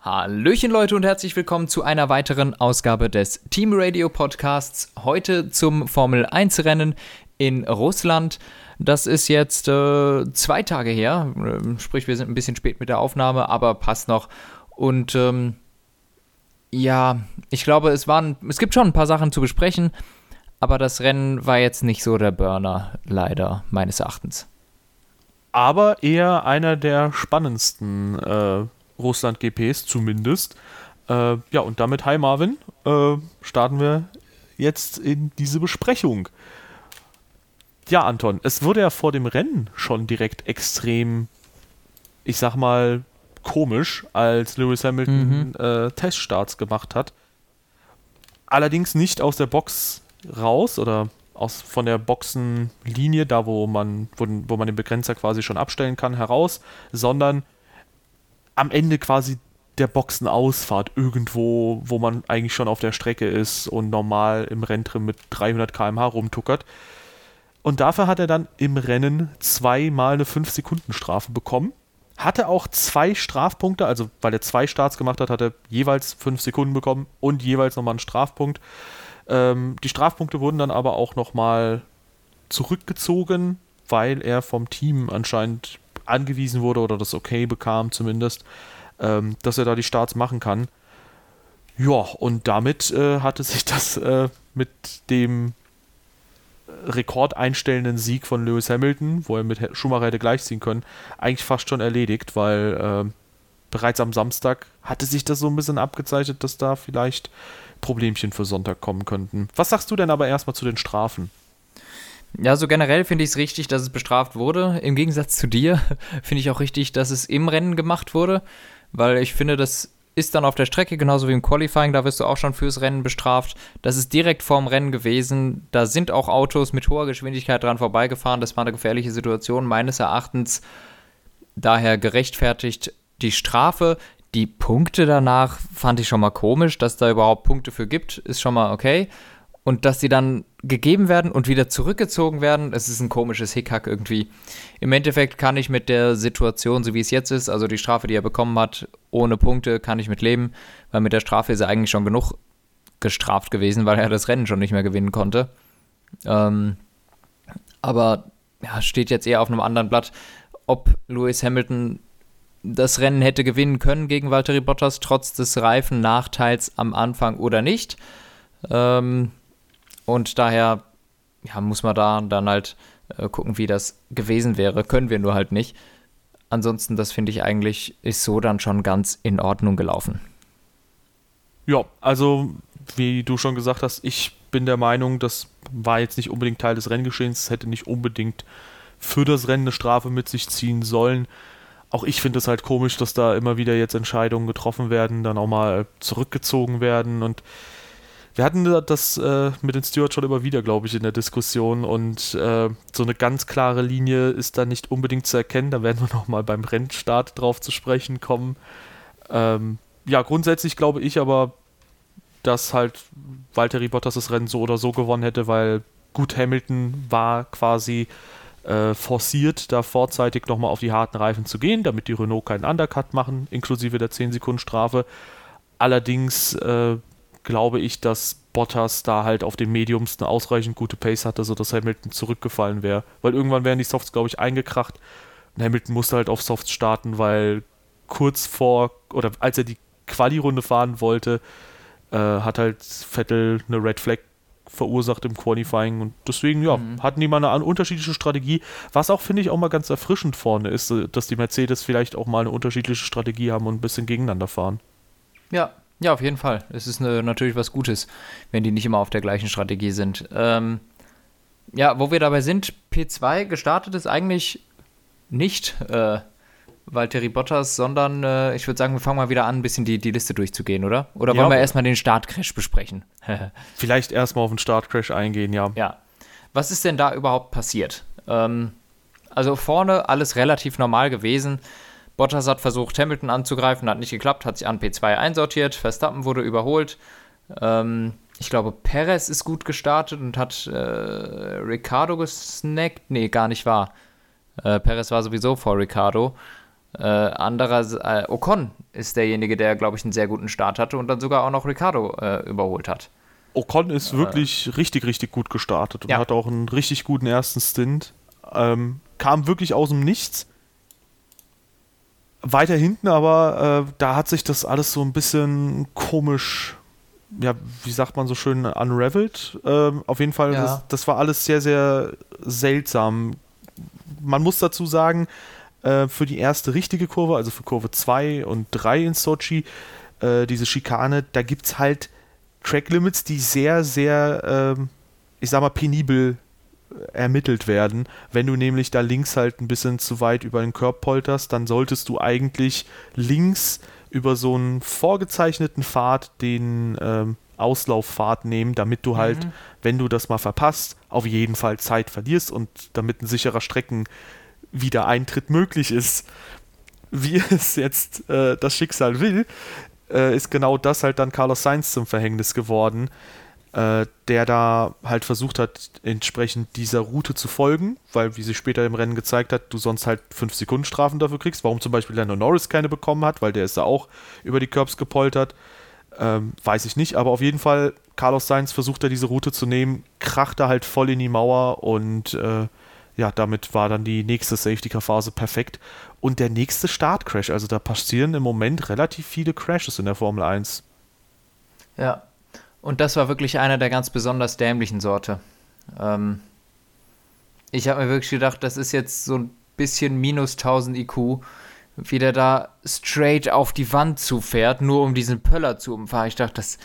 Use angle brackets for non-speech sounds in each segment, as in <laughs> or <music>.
Hallöchen Leute und herzlich willkommen zu einer weiteren Ausgabe des Team Radio Podcasts. Heute zum Formel 1 Rennen in Russland. Das ist jetzt äh, zwei Tage her, äh, sprich wir sind ein bisschen spät mit der Aufnahme, aber passt noch. Und ähm, ja, ich glaube, es waren, es gibt schon ein paar Sachen zu besprechen, aber das Rennen war jetzt nicht so der Burner, leider meines Erachtens. Aber eher einer der spannendsten äh, Russland-GPs zumindest. Äh, ja, und damit, hi Marvin, äh, starten wir jetzt in diese Besprechung. Ja, Anton, es wurde ja vor dem Rennen schon direkt extrem, ich sag mal, komisch, als Lewis Hamilton mhm. äh, Teststarts gemacht hat. Allerdings nicht aus der Box raus oder aus, von der Boxenlinie, da wo man, wo, wo man den Begrenzer quasi schon abstellen kann, heraus, sondern am Ende quasi der Boxenausfahrt irgendwo, wo man eigentlich schon auf der Strecke ist und normal im Renntrim mit 300 km/h rumtuckert. Und dafür hat er dann im Rennen zweimal eine 5-Sekunden-Strafe bekommen. Hatte auch zwei Strafpunkte, also weil er zwei Starts gemacht hat, hat er jeweils 5 Sekunden bekommen und jeweils nochmal einen Strafpunkt. Ähm, die Strafpunkte wurden dann aber auch nochmal zurückgezogen, weil er vom Team anscheinend angewiesen wurde oder das Okay bekam zumindest, ähm, dass er da die Starts machen kann. Ja, und damit äh, hatte sich das äh, mit dem rekordeinstellenden Sieg von Lewis Hamilton, wo er mit Schumacher hätte gleichziehen können, eigentlich fast schon erledigt, weil äh, bereits am Samstag hatte sich das so ein bisschen abgezeichnet, dass da vielleicht Problemchen für Sonntag kommen könnten. Was sagst du denn aber erstmal zu den Strafen? Ja, so generell finde ich es richtig, dass es bestraft wurde. Im Gegensatz zu dir <laughs> finde ich auch richtig, dass es im Rennen gemacht wurde, weil ich finde, das ist dann auf der Strecke, genauso wie im Qualifying, da wirst du auch schon fürs Rennen bestraft. Das ist direkt vorm Rennen gewesen. Da sind auch Autos mit hoher Geschwindigkeit dran vorbeigefahren. Das war eine gefährliche Situation, meines Erachtens daher gerechtfertigt die Strafe. Die Punkte danach fand ich schon mal komisch, dass da überhaupt Punkte für gibt, ist schon mal okay und dass sie dann gegeben werden und wieder zurückgezogen werden, das ist ein komisches Hickhack irgendwie. Im Endeffekt kann ich mit der Situation, so wie es jetzt ist, also die Strafe, die er bekommen hat, ohne Punkte, kann ich mit leben, weil mit der Strafe ist er eigentlich schon genug gestraft gewesen, weil er das Rennen schon nicht mehr gewinnen konnte. Ähm, aber ja, steht jetzt eher auf einem anderen Blatt, ob Lewis Hamilton das Rennen hätte gewinnen können gegen Valtteri Bottas, trotz des reifen Nachteils am Anfang oder nicht. Ähm, und daher ja, muss man da dann halt äh, gucken, wie das gewesen wäre. Können wir nur halt nicht. Ansonsten, das finde ich eigentlich, ist so dann schon ganz in Ordnung gelaufen. Ja, also wie du schon gesagt hast, ich bin der Meinung, das war jetzt nicht unbedingt Teil des Renngeschehens, es hätte nicht unbedingt für das Rennen eine Strafe mit sich ziehen sollen. Auch ich finde es halt komisch, dass da immer wieder jetzt Entscheidungen getroffen werden, dann auch mal zurückgezogen werden und wir hatten das äh, mit den Stewards schon immer wieder, glaube ich, in der Diskussion und äh, so eine ganz klare Linie ist da nicht unbedingt zu erkennen. Da werden wir <laughs> nochmal beim Rennstart drauf zu sprechen kommen. Ähm, ja, grundsätzlich glaube ich aber, dass halt Valtteri Bottas das Rennen so oder so gewonnen hätte, weil gut Hamilton war quasi äh, forciert, da vorzeitig nochmal auf die harten Reifen zu gehen, damit die Renault keinen Undercut machen, inklusive der 10 Sekunden Strafe. Allerdings äh, glaube ich, dass Bottas da halt auf den Mediums eine ausreichend gute Pace hatte, sodass Hamilton zurückgefallen wäre. Weil irgendwann wären die Softs, glaube ich, eingekracht. Und Hamilton musste halt auf Softs starten, weil kurz vor, oder als er die Quali-Runde fahren wollte, äh, hat halt Vettel eine Red Flag verursacht im Qualifying und deswegen, ja, mhm. hatten die mal eine unterschiedliche Strategie, was auch, finde ich, auch mal ganz erfrischend vorne ist, dass die Mercedes vielleicht auch mal eine unterschiedliche Strategie haben und ein bisschen gegeneinander fahren. Ja, ja, auf jeden Fall. Es ist eine, natürlich was Gutes, wenn die nicht immer auf der gleichen Strategie sind. Ähm, ja, wo wir dabei sind, P2 gestartet ist eigentlich nicht äh, Valtteri Bottas, sondern äh, ich würde sagen, wir fangen mal wieder an, ein bisschen die, die Liste durchzugehen, oder? Oder wollen ja, wir erstmal den Startcrash besprechen? <laughs> Vielleicht erstmal auf den Startcrash eingehen, ja. Ja. Was ist denn da überhaupt passiert? Ähm, also vorne alles relativ normal gewesen. Bottas hat versucht, Hamilton anzugreifen, hat nicht geklappt, hat sich an P2 einsortiert. Verstappen wurde überholt. Ähm, ich glaube, Perez ist gut gestartet und hat äh, Ricardo gesnackt. Nee, gar nicht wahr. Äh, Perez war sowieso vor Ricardo. Äh, anderer, äh, Ocon ist derjenige, der, glaube ich, einen sehr guten Start hatte und dann sogar auch noch Ricardo äh, überholt hat. Ocon ist wirklich richtig, richtig gut gestartet und Ja. hat auch einen richtig guten ersten Stint. Ähm, kam wirklich aus dem Nichts. Weiter hinten aber, äh, da hat sich das alles so ein bisschen komisch, ja, wie sagt man so schön, unraveled. Ähm, auf jeden Fall, Ja. das, das war alles sehr, sehr seltsam. Man muss dazu sagen, äh, für die erste richtige Kurve, also für Kurve 2 und 3 in Sochi, äh, diese Schikane, da gibt es halt Track Limits, die sehr, sehr, ähm, ich sag mal, penibel äh, ermittelt werden. Wenn du nämlich da links halt ein bisschen zu weit über den Körb polterst, dann solltest du eigentlich links über so einen vorgezeichneten Pfad den ähm, Auslaufpfad nehmen, damit du halt, wenn du das mal verpasst, auf jeden Fall Zeit verlierst und damit ein sicherer Streckenwiedereintritt möglich ist. Wie <laughs> es jetzt äh, das Schicksal will, äh, ist genau das halt dann Carlos Sainz zum Verhängnis geworden, äh, der da halt versucht hat, entsprechend dieser Route zu folgen, weil, wie sich später im Rennen gezeigt hat, du sonst halt 5 Sekunden Strafen dafür kriegst. Warum zum Beispiel Lando Norris keine bekommen hat, weil der ist da auch über die Curbs gepoltert, ähm, weiß ich nicht. Aber auf jeden Fall, Carlos Sainz versucht da diese Route zu nehmen, kracht da halt voll in die Mauer und äh, ja, damit war dann die nächste Safety-Car-Phase perfekt. Und der nächste Startcrash, also da passieren im Moment relativ viele Crashes in der Formel 1. Ja. Und das war wirklich einer der ganz besonders dämlichen Sorte. Ähm, ich habe mir wirklich gedacht, das ist jetzt so ein bisschen minus 1000 IQ, wie der da straight auf die Wand zufährt, nur um diesen Pöller zu umfahren. Ich dachte, das,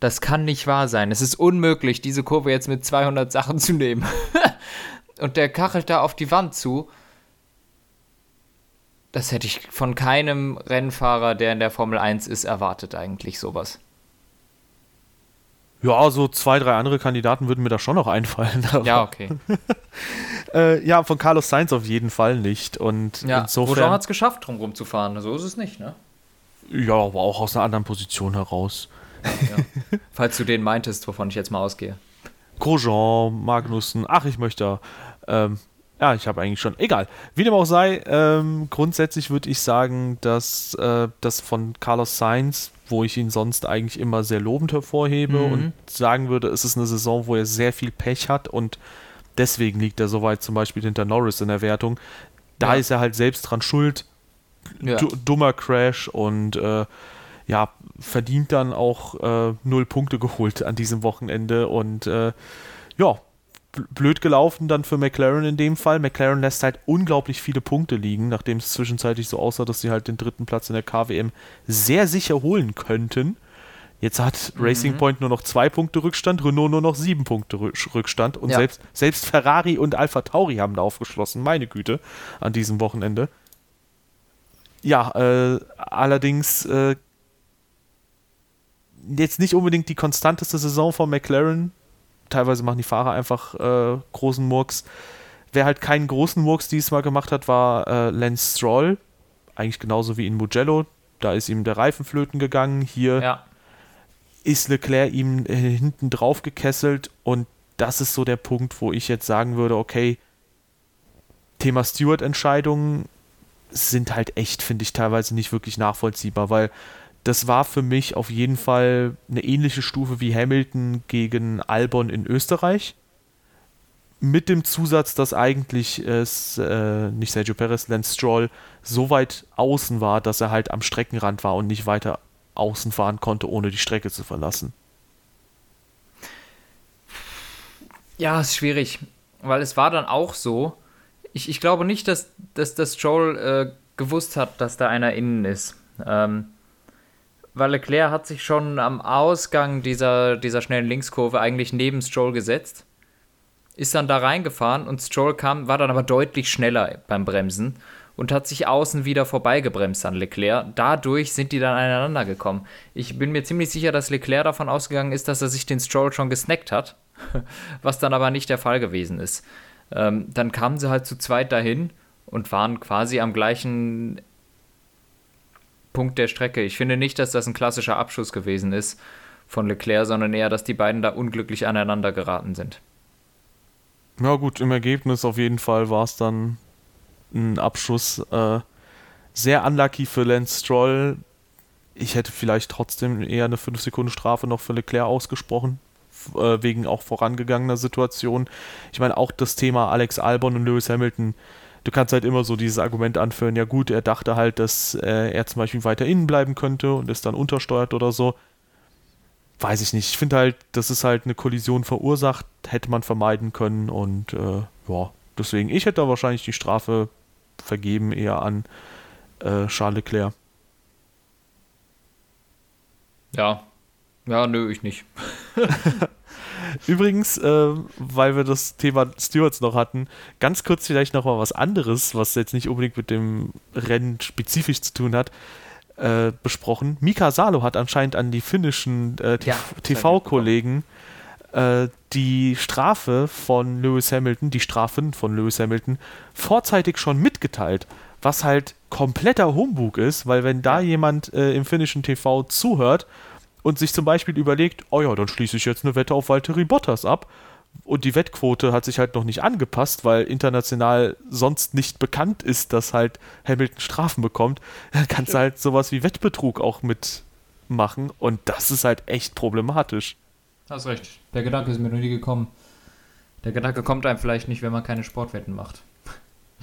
das kann nicht wahr sein. Es ist unmöglich, diese Kurve jetzt mit 200 Sachen zu nehmen. <laughs> Und der kachelt da auf die Wand zu. Das hätte ich von keinem Rennfahrer, der in der Formel 1 ist, erwartet eigentlich sowas. Ja, so zwei, drei andere Kandidaten würden mir da schon noch einfallen. <laughs> Ja, okay. <laughs> Äh, ja, von Carlos Sainz auf jeden Fall nicht. Und Ja, Grosjean insofern. hat es geschafft, drum rumzufahren. So ist es nicht, ne? Ja, aber auch aus einer anderen Position heraus. <laughs> Falls du den meintest, wovon ich jetzt mal ausgehe. Grosjean, Magnussen, ach, ich möchte. Ähm, ja, ich habe eigentlich schon. Egal. Wie dem auch sei, ähm, grundsätzlich würde ich sagen, dass äh, das von Carlos Sainz, wo ich ihn sonst eigentlich immer sehr lobend hervorhebe Mhm. und sagen würde, es ist eine Saison, wo er sehr viel Pech hat und deswegen liegt er so weit zum Beispiel hinter Norris in der Wertung. Da Ja. ist er halt selbst dran schuld. Ja. Du- dummer Crash und äh, ja, verdient dann auch äh, null Punkte <laughs> geholt an diesem Wochenende und äh, ja, blöd gelaufen dann für McLaren in dem Fall. McLaren lässt halt unglaublich viele Punkte liegen, nachdem es zwischenzeitlich so aussah, dass sie halt den dritten Platz in der KWM sehr sicher holen könnten. Jetzt hat Racing Point nur noch zwei Punkte Rückstand, Renault nur noch sieben Punkte Rück- Rückstand und Ja. selbst, selbst Ferrari und Alpha Tauri haben da aufgeschlossen, meine Güte, an diesem Wochenende. Ja, äh, allerdings äh, jetzt nicht unbedingt die konstanteste Saison von McLaren. Teilweise machen die Fahrer einfach äh, großen Murks. Wer halt keinen großen Murks diesmal gemacht hat, war äh, Lance Stroll. Eigentlich genauso wie in Mugello. Da ist ihm der Reifen flöten gegangen. Hier Ja. ist Leclerc ihm äh, hinten drauf gekesselt und das ist so der Punkt, wo ich jetzt sagen würde, okay, Thema Stewart-Entscheidungen sind halt echt, finde ich, teilweise nicht wirklich nachvollziehbar, weil das war für mich auf jeden Fall eine ähnliche Stufe wie Hamilton gegen Albon in Österreich. Mit dem Zusatz, dass eigentlich es, äh, nicht Sergio Perez, Lance Stroll so weit außen war, dass er halt am Streckenrand war und nicht weiter außen fahren konnte, ohne die Strecke zu verlassen. Ja, ist schwierig. Weil es war dann auch so. Ich, ich glaube nicht, dass, dass, dass Joel äh, gewusst hat, dass da einer innen ist. Ähm, weil Leclerc hat sich schon am Ausgang dieser, dieser schnellen Linkskurve eigentlich neben Stroll gesetzt. Ist dann da reingefahren und Stroll kam, war dann aber deutlich schneller beim Bremsen und hat sich außen wieder vorbeigebremst an Leclerc. Dadurch sind die dann aneinander gekommen. Ich bin mir ziemlich sicher, dass Leclerc davon ausgegangen ist, dass er sich den Stroll schon gesnackt hat, <laughs> was dann aber nicht der Fall gewesen ist. Ähm, dann kamen sie halt zu zweit dahin und waren quasi am gleichen Punkt der Strecke. Ich finde nicht, dass das ein klassischer Abschuss gewesen ist von Leclerc, sondern eher, dass die beiden da unglücklich aneinander geraten sind. Ja gut, im Ergebnis auf jeden Fall war es dann ein Abschuss. Äh, Sehr unlucky für Lance Stroll. Ich hätte vielleicht trotzdem eher eine 5-Sekunden-Strafe noch für Leclerc ausgesprochen, äh, wegen auch vorangegangener Situation. Ich meine, auch das Thema Alex Albon und Lewis Hamilton, du kannst halt immer so dieses Argument anführen, ja gut, er dachte halt, dass äh, er zum Beispiel weiter innen bleiben könnte und ist dann untersteuert oder so. Weiß ich nicht. Ich finde halt, das ist halt eine Kollision verursacht, hätte man vermeiden können und äh, ja, deswegen, ich hätte da wahrscheinlich die Strafe vergeben eher an äh, Charles Leclerc. Ja. Ja, nö, ich nicht. <laughs> <laughs> Übrigens, äh, weil wir das Thema Stewards noch hatten, ganz kurz vielleicht noch mal was anderes, was jetzt nicht unbedingt mit dem Rennen spezifisch zu tun hat, äh, besprochen. Mika Salo hat anscheinend an die finnischen äh, Ja, TV-Kollegen äh, die Strafe von Lewis Hamilton, die Strafen von Lewis Hamilton, vorzeitig schon mitgeteilt, was halt kompletter Humbug ist, weil wenn da jemand äh, im finnischen TV zuhört und sich zum Beispiel überlegt, oh ja, dann schließe ich jetzt eine Wette auf Valtteri Bottas ab. Und die Wettquote hat sich halt noch nicht angepasst, weil international sonst nicht bekannt ist, dass halt Hamilton Strafen bekommt. <laughs> Dann kannst du halt sowas wie Wettbetrug auch mitmachen. Und das ist halt echt problematisch. Hast recht. Der Gedanke ist mir noch nie gekommen. Der Gedanke kommt einem vielleicht nicht, wenn man keine Sportwetten macht.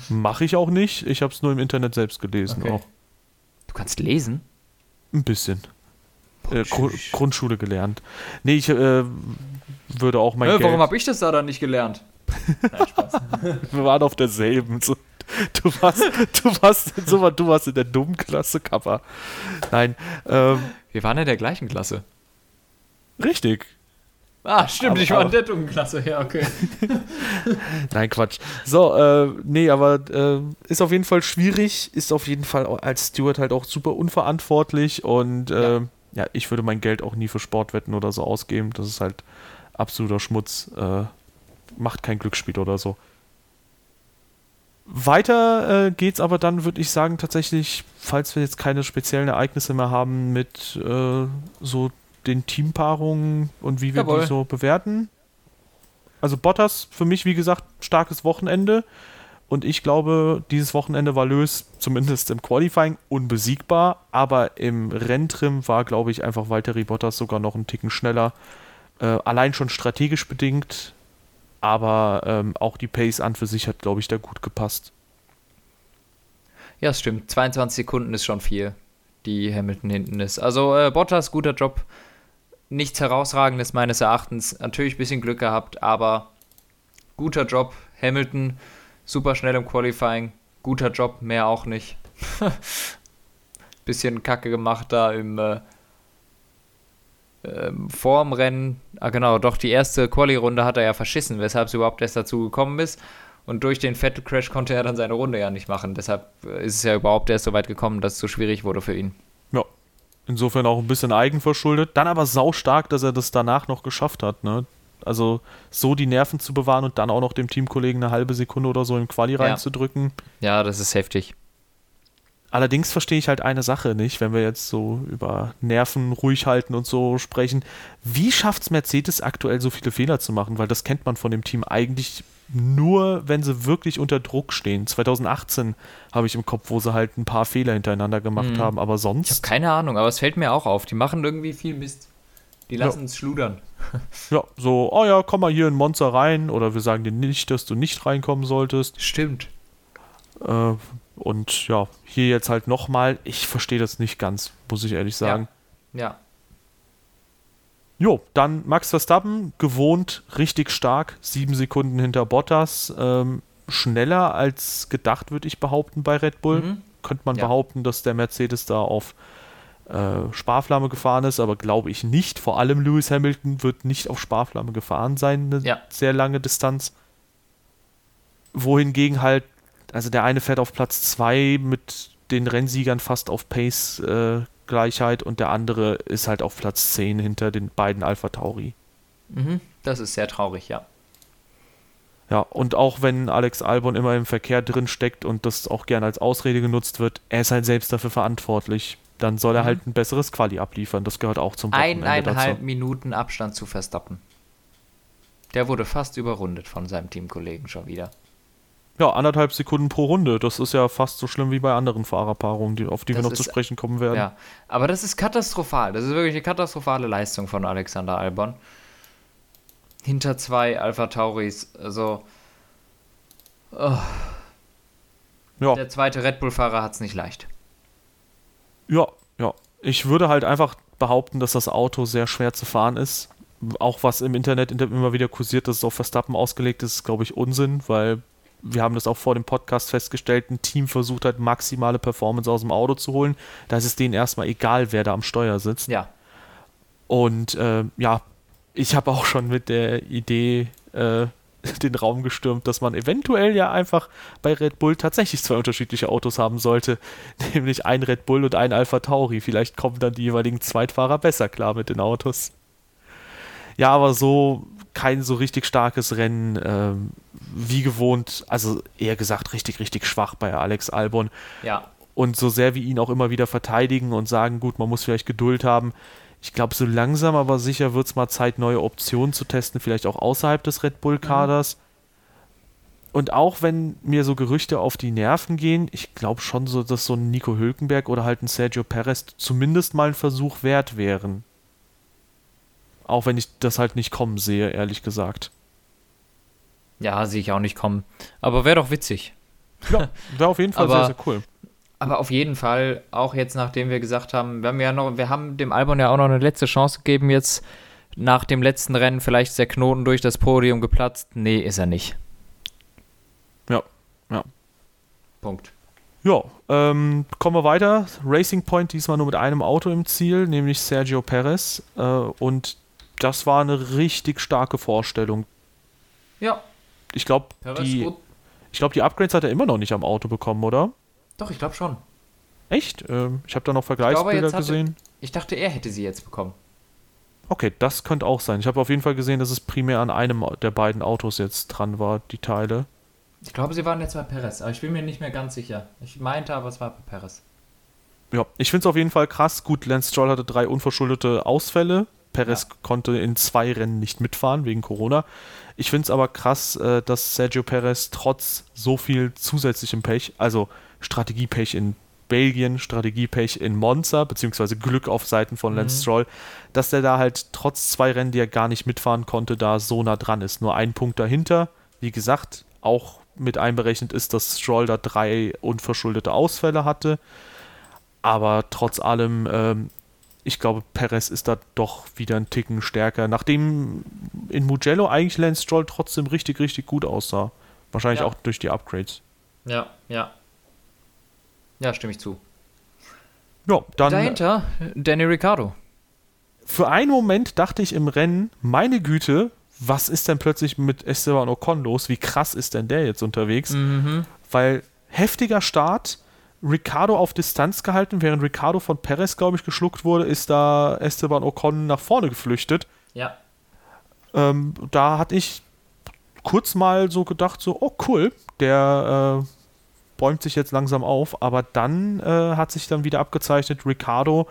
Mache ich auch nicht. Ich habe es nur im Internet selbst gelesen. Okay. Auch Du kannst lesen? ein bisschen. Äh, Gru Grundschule gelernt. Nee, ich äh, würde auch mein Äh, Geld... warum habe ich das da dann nicht gelernt? <laughs> Nein, Spaß. Wir waren auf derselben. So, du, warst, du, warst, so, du warst in der dummen Klasse, Kappa. Nein, ähm, Wir waren in der gleichen Klasse. richtig. Ah, stimmt, Aber- ich war in der dummen Klasse. Ja, okay. <laughs> Nein, Quatsch. So, äh, nee, aber äh, ist auf jeden Fall schwierig, ist auf jeden Fall als Steward halt auch super unverantwortlich und äh, ja. Ja. ich würde mein Geld auch nie für Sportwetten oder so ausgeben. Das ist halt absoluter Schmutz. Äh, macht kein Glücksspiel oder so. Weiter äh, geht's aber dann, würde ich sagen, tatsächlich, falls wir jetzt keine speziellen Ereignisse mehr haben, mit äh, so den Teampaarungen und wie wir Jawohl. die so bewerten. Also Bottas für mich, wie gesagt, starkes Wochenende. Und ich glaube, dieses Wochenende war Lös, zumindest im Qualifying, unbesiegbar. Aber im Renntrim war, glaube ich, einfach Valtteri Bottas sogar noch einen Ticken schneller. Äh, allein schon strategisch bedingt. Aber ähm, auch die Pace an für sich hat, glaube ich, da gut gepasst. Ja, stimmt. 22 Sekunden ist schon viel, die Hamilton hinten ist. Also äh, Bottas, guter Job. Nichts herausragendes meines Erachtens. Natürlich ein bisschen Glück gehabt, aber guter Job. Hamilton, super schnell im Qualifying. Guter Job, mehr auch nicht. <laughs> bisschen Kacke gemacht da im äh, ähm, vorm Rennen. Ah, genau, doch die erste Quali-Runde hat er ja verschissen, weshalb es überhaupt erst dazu gekommen ist. Und durch den Vettel-Crash konnte er dann seine Runde ja nicht machen. Deshalb äh, ist es ja überhaupt erst so weit gekommen, dass es so schwierig wurde für ihn. Ja. Insofern auch ein bisschen eigenverschuldet. Dann aber saustark, dass er das danach noch geschafft hat. Ne? Also so die Nerven zu bewahren und dann auch noch dem Teamkollegen eine halbe Sekunde oder so im Quali Ja. reinzudrücken. Ja, das ist heftig. Allerdings verstehe ich halt eine Sache nicht, wenn wir jetzt so über Nerven ruhig halten und so sprechen. Wie schafft es Mercedes aktuell so viele Fehler zu machen? Weil das kennt man von dem Team eigentlich nur, wenn sie wirklich unter Druck stehen. 2018 habe ich im Kopf, wo sie halt ein paar Fehler hintereinander gemacht Mhm. haben, aber Ich habe sonst, keine Ahnung, aber es fällt mir auch auf. Die machen irgendwie viel Mist. Die Ja. lassen es schludern. <laughs> ja, so, oh ja, komm mal hier in Monster rein oder wir sagen dir nicht, dass du nicht reinkommen solltest. Stimmt. Äh, und ja, hier jetzt halt nochmal, ich verstehe das nicht ganz, muss ich ehrlich sagen. Ja. Jo, dann Max Verstappen, gewohnt richtig stark, sieben Sekunden hinter Bottas, ähm, schneller als gedacht, würde ich behaupten, bei Red Bull. Mhm. Könnte man Ja. behaupten, dass der Mercedes da auf äh, Sparflamme gefahren ist, aber glaube ich nicht. Vor allem Lewis Hamilton wird nicht auf Sparflamme gefahren sein, eine Ja. sehr lange Distanz. Wohingegen halt, also der eine fährt auf Platz 2 mit den Rennsiegern fast auf Pace äh, Gleichheit und der andere ist halt auf Platz 10 hinter den beiden Alpha Tauri. Mhm. Das ist sehr traurig, ja. Ja, und auch wenn Alex Albon immer im Verkehr drin steckt und das auch gerne als Ausrede genutzt wird, er ist halt selbst dafür verantwortlich. Dann soll er Mhm. halt ein besseres Quali abliefern. Das gehört auch zum Wochenende Eineinhalb dazu. Minuten Abstand zu Verstappen. Der wurde fast überrundet von seinem Teamkollegen schon wieder. Ja, anderthalb Sekunden pro Runde. Das ist ja fast so schlimm wie bei anderen Fahrerpaarungen, die, auf die das wir noch zu sprechen kommen werden. Ja, aber das ist katastrophal. Das ist wirklich eine katastrophale Leistung von Alexander Albon. Hinter zwei Alpha Tauris. Also. Oh. Ja. Der zweite Red Bull-Fahrer hat es nicht leicht. Ja, ja. Ich würde halt einfach behaupten, dass das Auto sehr schwer zu fahren ist. Auch was im Internet immer wieder kursiert, dass es auf Verstappen ausgelegt ist, ist, glaube ich, Unsinn, weil wir haben das auch vor dem Podcast festgestellt, ein Team versucht halt maximale Performance aus dem Auto zu holen. Da ist es denen erstmal egal, wer da am Steuer sitzt. Ja. Und äh, ja, ich habe auch schon mit der Idee äh, <laughs> den Raum gestürmt, dass man eventuell ja einfach bei Red Bull tatsächlich zwei unterschiedliche Autos haben sollte, <laughs> nämlich ein Red Bull und ein Alpha Tauri. Vielleicht kommen dann die jeweiligen Zweitfahrer besser klar mit den Autos. Ja, aber so kein so richtig starkes Rennen, ähm, wie gewohnt, also eher gesagt richtig, richtig schwach bei Alex Albon. Ja. Und so sehr wir ihn auch immer wieder verteidigen und sagen, gut, man muss vielleicht Geduld haben, ich glaube, so langsam aber sicher wird es mal Zeit, neue Optionen zu testen, vielleicht auch außerhalb des Red Bull-Kaders. Mhm. Und auch wenn mir so Gerüchte auf die Nerven gehen, ich glaube schon so, dass so ein Nico Hülkenberg oder halt ein Sergio Perez zumindest mal ein Versuch wert wären. Auch wenn ich das halt nicht kommen sehe, ehrlich gesagt. Ja, sehe ich auch nicht kommen. Aber wäre doch witzig. Ja, wäre auf jeden Fall <laughs> sehr, sehr cool. Aber auf jeden Fall, auch jetzt, nachdem wir gesagt haben, wir haben ja noch, wir haben dem Albon ja auch noch eine letzte Chance gegeben, jetzt nach dem letzten Rennen, vielleicht ist der Knoten durch das Podium geplatzt. Nee, ist er nicht. Ja, ja. Punkt. Ja, ähm, kommen wir weiter. Racing Point diesmal nur mit einem Auto im Ziel, nämlich Sergio Perez. Äh, und das war eine richtig starke Vorstellung. Ja. Ich glaube, die, glaub, die Upgrades hat er immer noch nicht am Auto bekommen, oder? Doch, ich glaube schon. Echt? Ähm, ich habe da noch Vergleichsbilder ich glaube, gesehen. ich dachte, er hätte sie jetzt bekommen. Okay, das könnte auch sein. Ich habe auf jeden Fall gesehen, dass es primär an einem der beiden Autos jetzt dran war, die Teile. Ich glaube, sie waren jetzt bei Perez, aber ich bin mir nicht mehr ganz sicher. Ich meinte aber, es war bei Perez. Ja, ich finde es auf jeden Fall krass. Gut, Lance Stroll hatte drei unverschuldete Ausfälle. Perez ja. konnte in zwei Rennen nicht mitfahren wegen Corona. Ich finde es aber krass, äh, dass Sergio Perez trotz so viel zusätzlichem Pech, also Strategiepech in Belgien, Strategiepech in Monza, beziehungsweise Glück auf Seiten von Lance mhm. Stroll, dass der da halt trotz zwei Rennen, die er gar nicht mitfahren konnte, da so nah dran ist. Nur ein Punkt dahinter. Wie gesagt, auch mit einberechnet ist, dass Stroll da drei unverschuldete Ausfälle hatte. Aber trotz allem ähm, ich glaube, Perez ist da doch wieder ein Ticken stärker. Nachdem in Mugello eigentlich Lance Stroll trotzdem richtig, richtig gut aussah. Wahrscheinlich ja. auch durch die Upgrades. Ja, ja. Ja, stimme ich zu. Ja, dann. Dahinter Danny Ricciardo. Für einen Moment dachte ich im Rennen, meine Güte, was ist denn plötzlich mit Esteban Ocon los? Wie krass ist denn der jetzt unterwegs? Mhm. Weil heftiger Start, Ricardo auf Distanz gehalten. Während Ricardo von Perez, glaube ich, geschluckt wurde, ist da Esteban Ocon nach vorne geflüchtet. Ja. Ähm, da hatte ich kurz mal so gedacht, so, oh cool, der äh, bäumt sich jetzt langsam auf. Aber dann äh, hat sich dann wieder abgezeichnet, Ricardo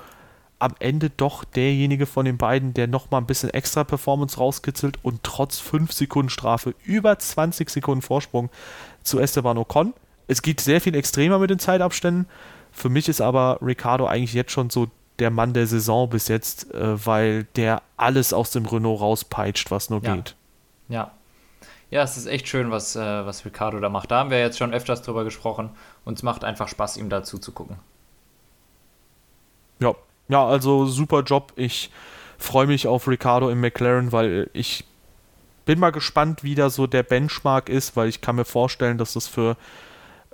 am Ende doch derjenige von den beiden, der nochmal ein bisschen extra Performance rauskitzelt und trotz 5 Sekunden Strafe über 20 Sekunden Vorsprung zu Esteban Ocon es geht sehr viel extremer mit den Zeitabständen. Für mich ist aber Ricardo eigentlich jetzt schon so der Mann der Saison bis jetzt, äh, weil der alles aus dem Renault rauspeitscht, was nur ja. geht. Ja. Ja, es ist echt schön, was, äh, was Ricardo da macht. Da haben wir jetzt schon öfters drüber gesprochen und es macht einfach Spaß, ihm dazu zu gucken. Ja, ja, also super Job. Ich freue mich auf Ricardo im McLaren, weil ich bin mal gespannt, wie da so der Benchmark ist, weil ich kann mir vorstellen, dass das für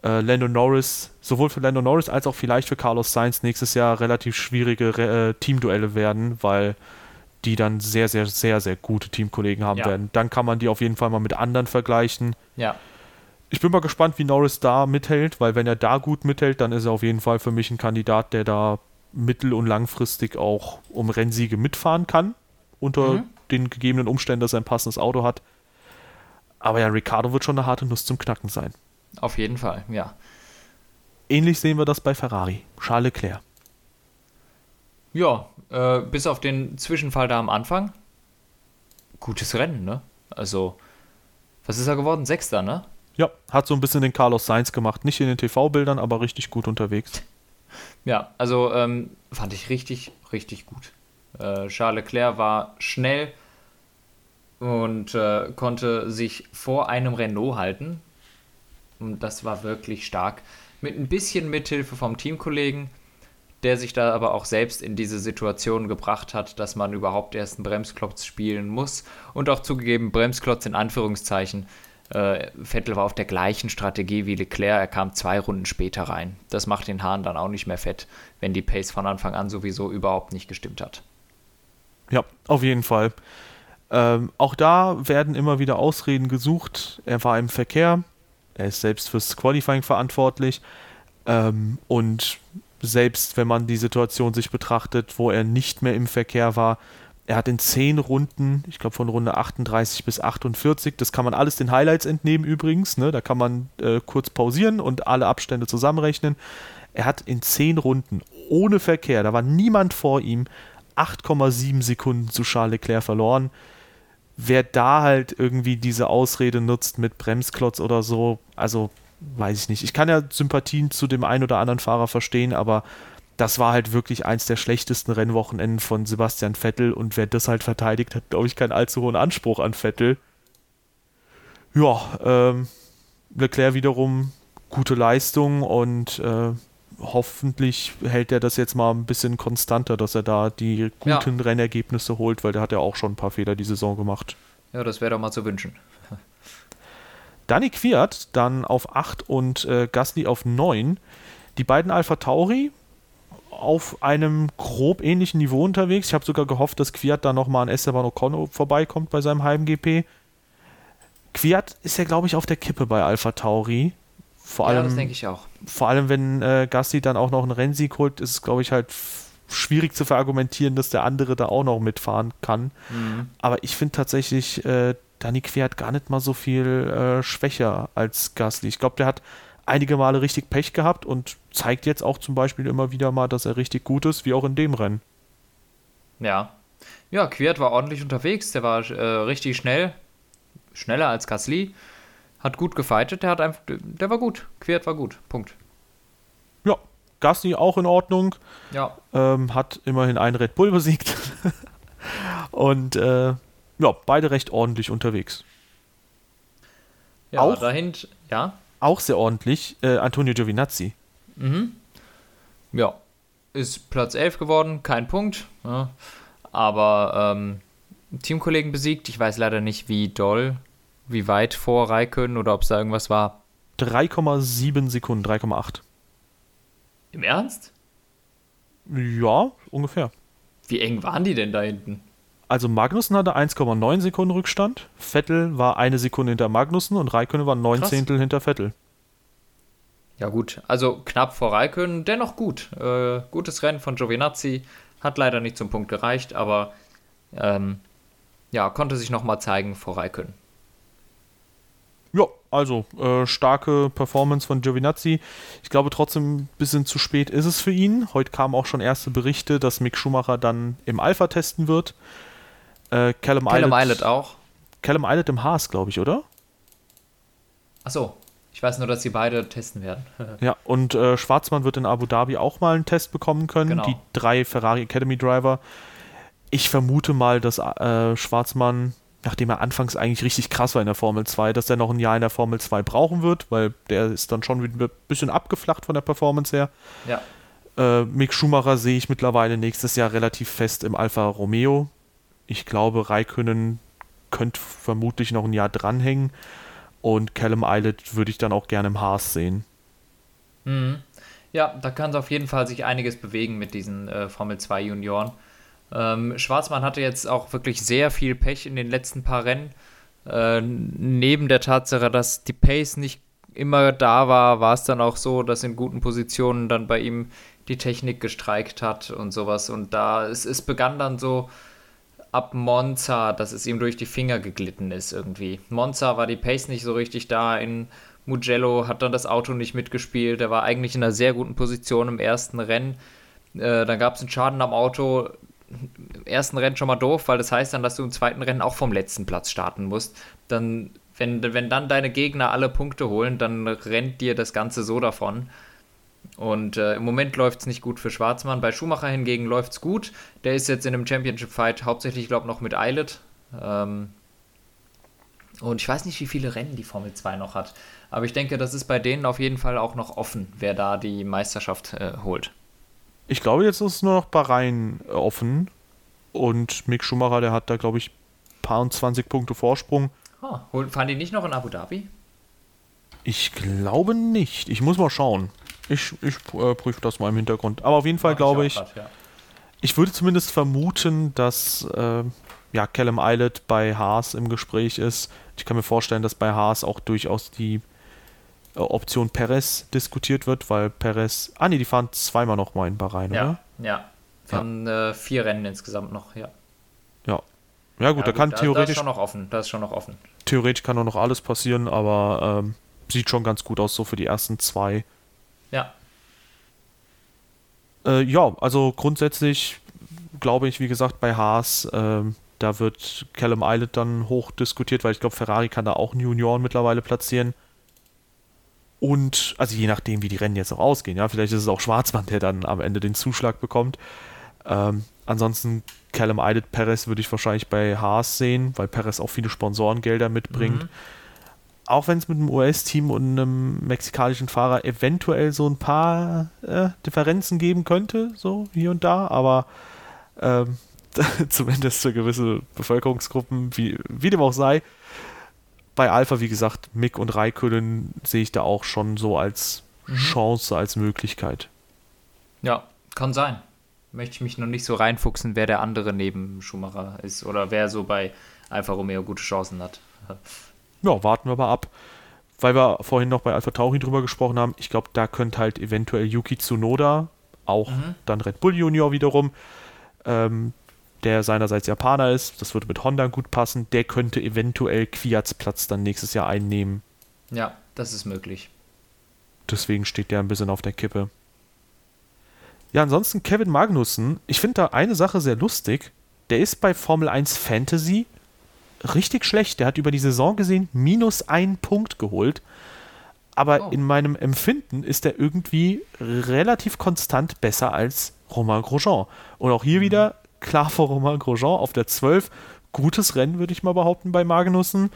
äh, Lando Norris, sowohl für Lando Norris als auch vielleicht für Carlos Sainz nächstes Jahr relativ schwierige äh, Teamduelle werden, weil die dann sehr, sehr, sehr, sehr gute Teamkollegen haben ja. werden. Dann kann man die auf jeden Fall mal mit anderen vergleichen. Ja. Ich bin mal gespannt, wie Norris da mithält, weil wenn er da gut mithält, dann ist er auf jeden Fall für mich ein Kandidat, der da mittel- und langfristig auch um Rennsiege mitfahren kann, unter mhm. den gegebenen Umständen, dass er ein passendes Auto hat. Aber ja, Ricardo wird schon eine harte Nuss zum Knacken sein. Auf jeden Fall, ja. Ähnlich sehen wir das bei Ferrari. Charles Leclerc. Ja, äh, bis auf den Zwischenfall da am Anfang. Gutes Rennen, ne? Also, was ist er geworden? Sechster, ne? Ja, hat so ein bisschen den Carlos Sainz gemacht. Nicht in den TV-Bildern, aber richtig gut unterwegs. <laughs> Ja, also ähm, fand ich richtig, richtig gut. Äh, Charles Leclerc war schnell und äh, konnte sich vor einem Renault halten. Und das war wirklich stark. Mit ein bisschen Mithilfe vom Teamkollegen, der sich da aber auch selbst in diese Situation gebracht hat, dass man überhaupt erst einen Bremsklotz spielen muss. Und auch zugegeben, Bremsklotz in Anführungszeichen. Äh, Vettel war auf der gleichen Strategie wie Leclerc, er kam zwei Runden später rein. Das macht den Hahn dann auch nicht mehr fett, wenn die Pace von Anfang an sowieso überhaupt nicht gestimmt hat. Ja, auf jeden Fall. Ähm, auch da werden immer wieder Ausreden gesucht. Er war im Verkehr, er ist selbst fürs Qualifying verantwortlich. Ähm, und selbst wenn man die Situation sich betrachtet, wo er nicht mehr im Verkehr war, er hat in zehn Runden, ich glaube von Runde 38 bis 48, das kann man alles den Highlights entnehmen übrigens, ne? da kann man äh, kurz pausieren und alle Abstände zusammenrechnen. Er hat in zehn Runden ohne Verkehr, da war niemand vor ihm, 8,7 Sekunden zu Charles Leclerc verloren. Wer da halt irgendwie diese Ausrede nutzt mit Bremsklotz oder so, also weiß ich nicht. Ich kann ja Sympathien zu dem einen oder anderen Fahrer verstehen, aber das war halt wirklich eins der schlechtesten Rennwochenenden von Sebastian Vettel und wer das halt verteidigt, hat, glaube ich, keinen allzu hohen Anspruch an Vettel. Ja, ähm, Leclerc wiederum gute Leistung und äh, hoffentlich hält er das jetzt mal ein bisschen konstanter, dass er da die guten ja. Rennergebnisse holt, weil der hat ja auch schon ein paar Fehler die Saison gemacht. Ja, das wäre doch mal zu wünschen. Danny Quiert dann auf 8 und äh, Gasly auf 9. Die beiden Alpha Tauri auf einem grob ähnlichen Niveau unterwegs. Ich habe sogar gehofft, dass Quiert da nochmal an Esteban Ocon vorbeikommt bei seinem halben GP. Quiert ist ja, glaube ich, auf der Kippe bei Alpha Tauri. Vor ja, allem, das denke ich auch. Vor allem, wenn äh, Gasly dann auch noch einen Rennsieg holt, ist es, glaube ich, halt schwierig zu verargumentieren, dass der andere da auch noch mitfahren kann. Mhm. Aber ich finde tatsächlich, äh, Dani Quert gar nicht mal so viel äh, schwächer als Gasly. Ich glaube, der hat einige Male richtig Pech gehabt und zeigt jetzt auch zum Beispiel immer wieder mal, dass er richtig gut ist, wie auch in dem Rennen. Ja. Ja, Quert war ordentlich unterwegs, der war äh, richtig schnell. Schneller als Gasly. Hat gut gefightet, der hat einfach, der war gut. Quert war gut. Punkt. Ja, Gasly auch in Ordnung. Ja. Ähm, hat immerhin einen Red Bull besiegt. <laughs> und äh, ja, beide recht ordentlich unterwegs. Ja, auch, dahinter, ja. Auch sehr ordentlich, äh, Antonio Giovinazzi. Mhm. Ja, ist Platz 11 geworden, kein Punkt. Ja. Aber ähm, Teamkollegen besiegt. Ich weiß leider nicht, wie doll, wie weit vor Raikön oder ob es da irgendwas war. 3,7 Sekunden, 3,8. Im Ernst? Ja, ungefähr. Wie eng waren die denn da hinten? Also Magnussen hatte 1,9 Sekunden Rückstand, Vettel war eine Sekunde hinter Magnussen und Raikkonen war neun Zehntel hinter Vettel. Ja gut, also knapp vor Raikkonen, dennoch gut. Äh, gutes Rennen von Giovinazzi, hat leider nicht zum Punkt gereicht, aber ähm, ja, konnte sich nochmal zeigen vor Raikkonen. Ja, also äh, starke Performance von Giovinazzi. Ich glaube trotzdem, ein bisschen zu spät ist es für ihn. Heute kamen auch schon erste Berichte, dass Mick Schumacher dann im Alpha testen wird. Äh, Callum, Callum Eilert auch. Callum Eilert im Haas, glaube ich, oder? Achso, ich weiß nur, dass sie beide testen werden. <laughs> ja, und äh, Schwarzmann wird in Abu Dhabi auch mal einen Test bekommen können. Genau. Die drei Ferrari Academy Driver. Ich vermute mal, dass äh, Schwarzmann, nachdem er anfangs eigentlich richtig krass war in der Formel 2, dass er noch ein Jahr in der Formel 2 brauchen wird, weil der ist dann schon ein bisschen abgeflacht von der Performance her. Ja. Äh, Mick Schumacher sehe ich mittlerweile nächstes Jahr relativ fest im Alfa Romeo ich glaube, Raikönnen könnte vermutlich noch ein Jahr dranhängen. Und Callum Eilert würde ich dann auch gerne im Haas sehen. Mhm. Ja, da kann es auf jeden Fall sich einiges bewegen mit diesen äh, Formel 2 Junioren. Ähm, Schwarzmann hatte jetzt auch wirklich sehr viel Pech in den letzten paar Rennen. Äh, neben der Tatsache, dass die Pace nicht immer da war, war es dann auch so, dass in guten Positionen dann bei ihm die Technik gestreikt hat und sowas. Und da es, es begann dann so ab Monza, dass es ihm durch die Finger geglitten ist irgendwie. Monza war die Pace nicht so richtig da. In Mugello hat dann das Auto nicht mitgespielt. Er war eigentlich in einer sehr guten Position im ersten Rennen. Äh, dann gab es einen Schaden am Auto. Im ersten Rennen schon mal doof, weil das heißt dann, dass du im zweiten Rennen auch vom letzten Platz starten musst. Dann wenn, wenn dann deine Gegner alle Punkte holen, dann rennt dir das Ganze so davon. Und äh, im Moment läuft es nicht gut für Schwarzmann. Bei Schumacher hingegen läuft es gut. Der ist jetzt in einem Championship-Fight hauptsächlich, glaube ich, noch mit Eilert. Ähm, und ich weiß nicht, wie viele Rennen die Formel 2 noch hat. Aber ich denke, das ist bei denen auf jeden Fall auch noch offen, wer da die Meisterschaft äh, holt. Ich glaube, jetzt ist nur noch Bahrain äh, offen. Und Mick Schumacher, der hat da, glaube ich, paar und 20 Punkte Vorsprung. Oh, fahren die nicht noch in Abu Dhabi? Ich glaube nicht. Ich muss mal schauen. Ich, ich äh, prüfe das mal im Hintergrund. Aber auf jeden Fall Mach glaube ich, ich, grad, ja. ich würde zumindest vermuten, dass äh, ja, Callum Eilert bei Haas im Gespräch ist. Ich kann mir vorstellen, dass bei Haas auch durchaus die äh, Option Perez diskutiert wird, weil Perez. Ah, nee, die fahren zweimal noch mal in Bahrain, ja, oder? Ja. Von ja. Äh, vier Rennen insgesamt noch, ja. Ja. Ja, gut, ja, da gut, kann da, theoretisch. Das ist schon noch offen. Das ist schon noch offen. Theoretisch kann auch noch alles passieren, aber ähm, sieht schon ganz gut aus, so für die ersten zwei. Ja. Äh, ja, also grundsätzlich glaube ich, wie gesagt, bei Haas, äh, da wird Callum Eilert dann hoch diskutiert, weil ich glaube, Ferrari kann da auch einen Junioren mittlerweile platzieren. Und, also je nachdem, wie die Rennen jetzt auch ausgehen, ja, vielleicht ist es auch Schwarzmann, der dann am Ende den Zuschlag bekommt. Ähm, ansonsten Callum Eilert Perez würde ich wahrscheinlich bei Haas sehen, weil Perez auch viele Sponsorengelder mitbringt. Mhm. Auch wenn es mit einem US-Team und einem mexikanischen Fahrer eventuell so ein paar äh, Differenzen geben könnte, so hier und da, aber ähm, <laughs> zumindest für gewisse Bevölkerungsgruppen, wie, wie dem auch sei. Bei Alpha, wie gesagt, Mick und Raikönen sehe ich da auch schon so als mhm. Chance, als Möglichkeit. Ja, kann sein möchte ich mich noch nicht so reinfuchsen, wer der andere neben Schumacher ist oder wer so bei Alfa Romeo gute Chancen hat. <laughs> Ja, warten wir mal ab. Weil wir vorhin noch bei Alpha Tauri drüber gesprochen haben, ich glaube, da könnte halt eventuell Yuki Tsunoda, auch mhm. dann Red Bull Junior wiederum, ähm, der seinerseits Japaner ist, das würde mit Honda gut passen, der könnte eventuell Kwiats Platz dann nächstes Jahr einnehmen. Ja, das ist möglich. Deswegen steht der ein bisschen auf der Kippe. Ja, ansonsten Kevin Magnussen, ich finde da eine Sache sehr lustig. Der ist bei Formel 1 Fantasy richtig schlecht. Der hat über die Saison gesehen minus einen Punkt geholt. Aber oh. in meinem Empfinden ist er irgendwie relativ konstant besser als Romain Grosjean. Und auch hier mhm. wieder klar vor Romain Grosjean auf der 12. Gutes Rennen, würde ich mal behaupten, bei Magnussen.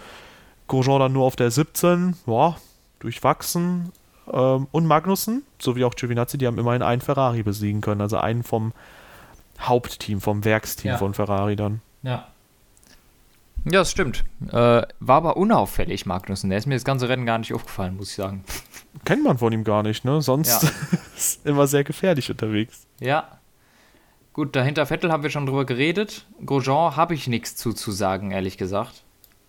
Grosjean dann nur auf der 17. Ja, durchwachsen. Ähm, und Magnussen, sowie auch Giovinazzi, die haben immerhin einen Ferrari besiegen können. Also einen vom Hauptteam, vom Werksteam ja. von Ferrari dann. Ja. Ja, das stimmt. Äh, war aber unauffällig, Magnussen. Der ist mir das ganze Rennen gar nicht aufgefallen, muss ich sagen. <laughs> Kennt man von ihm gar nicht, ne? Sonst ja. <laughs> ist immer sehr gefährlich unterwegs. Ja. Gut, dahinter Vettel haben wir schon drüber geredet. Grosjean habe ich nichts zuzusagen, ehrlich gesagt.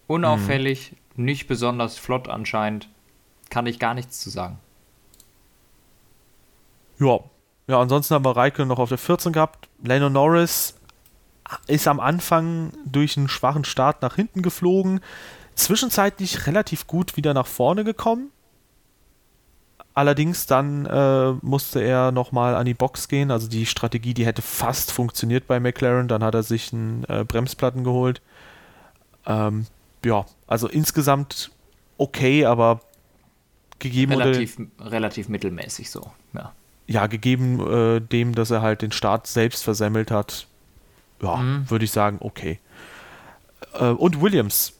Unauffällig, mhm. nicht besonders flott anscheinend. Kann ich gar nichts zu sagen. Ja. Ja, ansonsten haben wir Reike noch auf der 14 gehabt. Lando Norris ist am Anfang durch einen schwachen Start nach hinten geflogen. Zwischenzeitlich relativ gut wieder nach vorne gekommen. Allerdings dann äh, musste er nochmal an die Box gehen. Also die Strategie, die hätte fast funktioniert bei McLaren. Dann hat er sich einen äh, Bremsplatten geholt. Ähm, ja, also insgesamt okay, aber gegeben relativ, relativ mittelmäßig so, ja ja, gegeben äh, dem, dass er halt den Start selbst versemmelt hat, ja, mhm. würde ich sagen, okay. Äh, und Williams.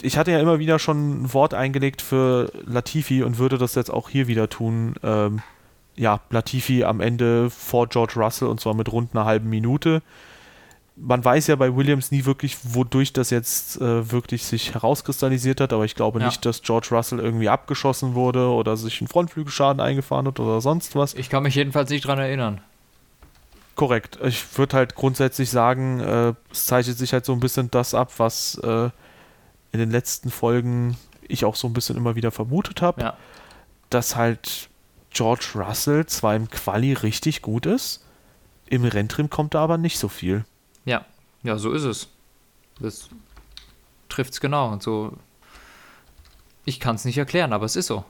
Ich hatte ja immer wieder schon ein Wort eingelegt für Latifi und würde das jetzt auch hier wieder tun. Ähm, ja, Latifi am Ende vor George Russell und zwar mit rund einer halben Minute man weiß ja bei Williams nie wirklich, wodurch das jetzt äh, wirklich sich herauskristallisiert hat, aber ich glaube ja. nicht, dass George Russell irgendwie abgeschossen wurde oder sich ein Frontflügelschaden eingefahren hat oder sonst was. Ich kann mich jedenfalls nicht dran erinnern. Korrekt. Ich würde halt grundsätzlich sagen, äh, es zeichnet sich halt so ein bisschen das ab, was äh, in den letzten Folgen ich auch so ein bisschen immer wieder vermutet habe, ja. dass halt George Russell zwar im Quali richtig gut ist, im Renntrim kommt da aber nicht so viel. Ja, ja, so ist es. Das trifft es genau. Und so. Ich kann es nicht erklären, aber es ist so.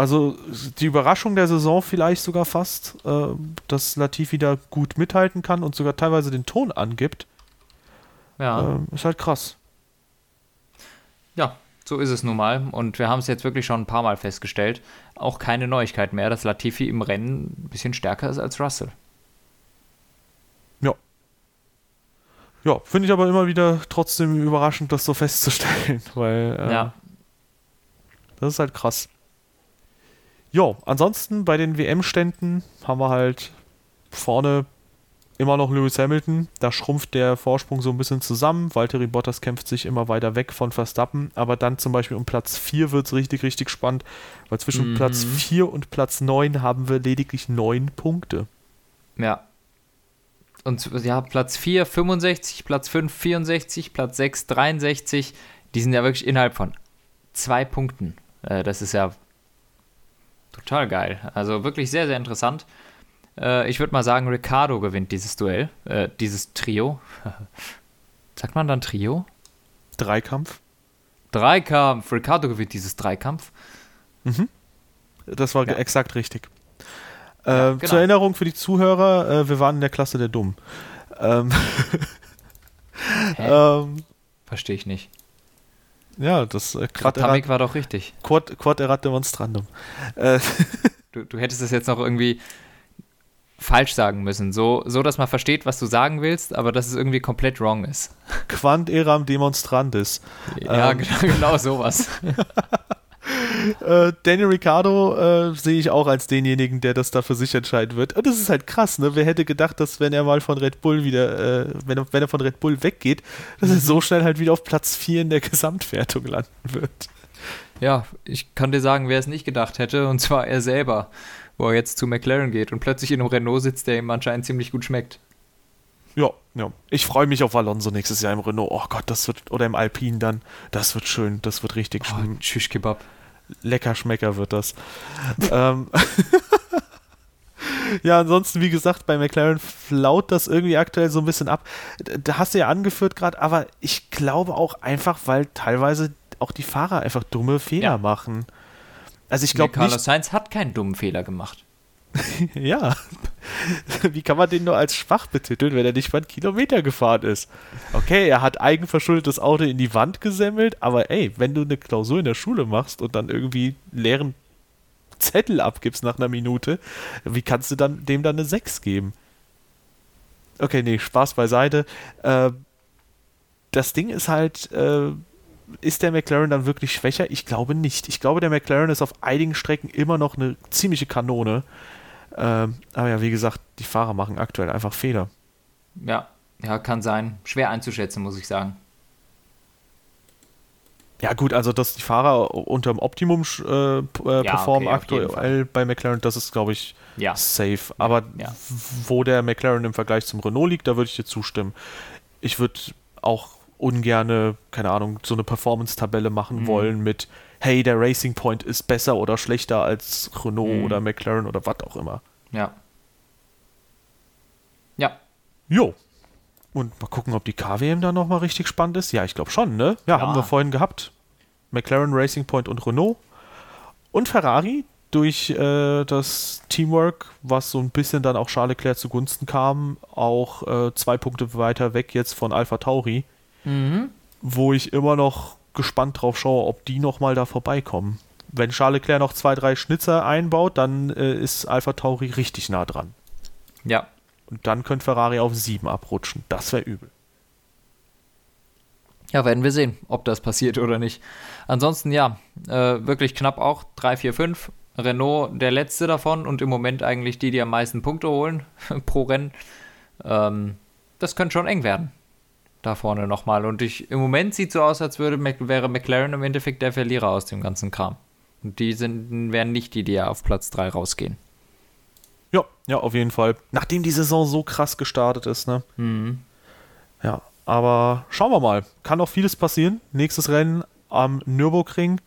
Also die Überraschung der Saison vielleicht sogar fast, äh, dass Latifi da gut mithalten kann und sogar teilweise den Ton angibt. Ja. Äh, ist halt krass. Ja, so ist es nun mal. Und wir haben es jetzt wirklich schon ein paar Mal festgestellt. Auch keine Neuigkeit mehr, dass Latifi im Rennen ein bisschen stärker ist als Russell. Ja. Ja, finde ich aber immer wieder trotzdem überraschend, das so festzustellen, <laughs> weil äh, Ja, das ist halt krass. Jo, ansonsten bei den WM-Ständen haben wir halt vorne immer noch Lewis Hamilton. Da schrumpft der Vorsprung so ein bisschen zusammen. Valtteri Bottas kämpft sich immer weiter weg von Verstappen. Aber dann zum Beispiel um Platz 4 wird es richtig, richtig spannend. Weil zwischen Mhm. Platz 4 und Platz 9 haben wir lediglich 9 Punkte. ja. Und ja, Platz 4 65, Platz 5 64, Platz 6 63. Die sind ja wirklich innerhalb von zwei Punkten. Äh, das ist ja total geil. Also wirklich sehr, sehr interessant. Äh, ich würde mal sagen, Ricardo gewinnt dieses Duell, äh, dieses Trio. <laughs> Sagt man dann Trio? Dreikampf. Dreikampf. Ricardo gewinnt dieses Dreikampf. Das war Ja. exakt richtig. Äh, Ja, genau. Zur Erinnerung für die Zuhörer, äh, wir waren in der Klasse der Dummen. Ähm, <laughs> ähm, Verstehe ich nicht. Ja, das äh, Quad, erat, Tamik war doch richtig. Quad, Quad erat demonstrandum. Äh, <laughs> Du, du hättest es jetzt noch irgendwie falsch sagen müssen. So, so, dass man versteht, was du sagen willst, aber dass es irgendwie komplett wrong ist. Quant eram demonstrandis. Ja, Ähm. <laughs> genau, genau sowas. <laughs> Äh, Daniel Ricciardo äh, sehe ich auch als denjenigen, der das da für sich entscheiden wird. Und das ist halt krass, ne? Wer hätte gedacht, dass wenn er mal von Red Bull wieder, äh, wenn, er, wenn er von Red Bull weggeht, dass er so schnell halt wieder auf Platz 4 in der Gesamtwertung landen wird. Ja, ich kann dir sagen, wer es nicht gedacht hätte, und zwar er selber, wo er jetzt zu McLaren geht und plötzlich in einem Renault sitzt, der ihm anscheinend ziemlich gut schmeckt. Ja, ja. Ich freue mich auf Alonso nächstes Jahr im Renault. Oh Gott, das wird, oder im Alpine dann. Das wird schön, das wird richtig Oh, schön. Tschüss Kebab. Lecker Schmecker wird das. ähm, <laughs> ja, ansonsten, wie gesagt, bei McLaren flaut das irgendwie aktuell so ein bisschen ab. Da hast du ja angeführt gerade, aber ich glaube auch einfach, weil teilweise auch die Fahrer einfach dumme Fehler Ja. machen. Also ich glaube Carlos Sainz hat keinen dummen Fehler gemacht. <laughs> ja. Wie kann man den nur als schwach betiteln, wenn er nicht mal einen Kilometer gefahren ist? Okay, er hat eigenverschuldet das Auto in die Wand gesemmelt, aber ey, wenn du eine Klausur in der Schule machst und dann irgendwie leeren Zettel abgibst nach einer Minute, wie kannst du dann dem dann eine 6 geben? Okay, nee, Spaß beiseite. Äh, das Ding ist halt, äh, ist der McLaren dann wirklich schwächer? Ich glaube nicht. Ich glaube, der McLaren ist auf einigen Strecken immer noch eine ziemliche Kanone. Ähm, aber ja, wie gesagt, die Fahrer machen aktuell einfach Fehler. Ja, ja, kann sein. Schwer einzuschätzen, muss ich sagen. Ja, gut, also dass die Fahrer unterm Optimum äh, äh, Ja, performen okay, aktuell bei McLaren, das ist, glaube ich, Ja. safe. Aber ja. wo der McLaren im Vergleich zum Renault liegt, da würde ich dir zustimmen. Ich würde auch ungerne, keine Ahnung, so eine Performance-Tabelle machen Mhm. wollen mit, hey, der Racing Point ist besser oder schlechter als Renault Mhm. oder McLaren oder was auch immer. Ja. Ja, Jo. Und mal gucken, ob die KWM da nochmal richtig spannend ist. Ja, ich glaube schon, ne? Ja, Ja. haben wir vorhin gehabt. McLaren, Racing Point und Renault. Und Ferrari durch äh, das Teamwork, was so ein bisschen dann auch Charles Leclerc zugunsten kam, auch äh, zwei Punkte weiter weg jetzt von Alpha Tauri, Mhm. wo ich immer noch gespannt drauf schaue, ob die nochmal da vorbeikommen. Wenn Charles Leclerc noch zwei, drei Schnitzer einbaut, dann äh, ist Alpha Tauri richtig nah dran. Ja. Und dann könnte Ferrari auf sieben abrutschen. Das wäre übel. Ja, werden wir sehen, ob das passiert oder nicht. Ansonsten ja, äh, wirklich knapp auch 3, 4, 5. Renault der letzte davon und im Moment eigentlich die, die am meisten Punkte holen <laughs> pro Rennen. Ähm, das könnte schon eng werden. Da vorne nochmal. Und ich, im Moment sieht so aus, als würde wäre McLaren im Endeffekt der Verlierer aus dem ganzen Kram. Und die sind, wären nicht die, die ja auf Platz 3 rausgehen. Ja, ja, auf jeden Fall. Nachdem die Saison so krass gestartet ist, ne? Mhm. Ja, aber schauen wir mal. Kann noch vieles passieren. Nächstes Rennen am Nürburgring.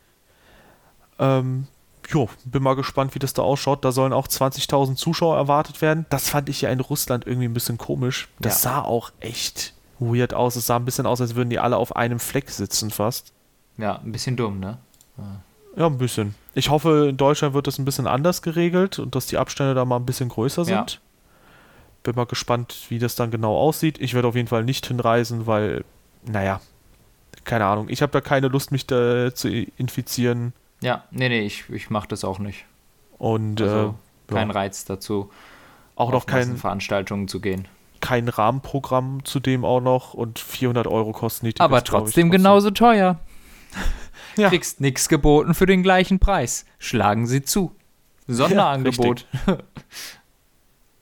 Ähm, jo, bin mal gespannt, wie das da ausschaut. Da sollen auch 20.000 Zuschauer erwartet werden. Das fand ich ja in Russland irgendwie ein bisschen komisch. Das Ja. sah auch echt weird aus. Es sah ein bisschen aus, als würden die alle auf einem Fleck sitzen fast. Ja, ein bisschen dumm, ne? Ja, ein bisschen. Ich hoffe, in Deutschland wird das ein bisschen anders geregelt und dass die Abstände da mal ein bisschen größer Ja. sind. Bin mal gespannt, wie das dann genau aussieht. Ich werde auf jeden Fall nicht hinreisen, weil, naja, keine Ahnung, ich habe da keine Lust, mich da zu infizieren. Ja, nee, nee, ich, ich mache das auch nicht. Und Also äh, kein ja, Reiz dazu, auch noch kein, Veranstaltungen zu gehen. kein Rahmenprogramm zudem auch noch und 400 Euro kosten die Tickets, Aber ich, trotzdem genauso teuer. <laughs> Ja. Kriegst nichts geboten für den gleichen Preis. Schlagen Sie zu. Sonderangebot.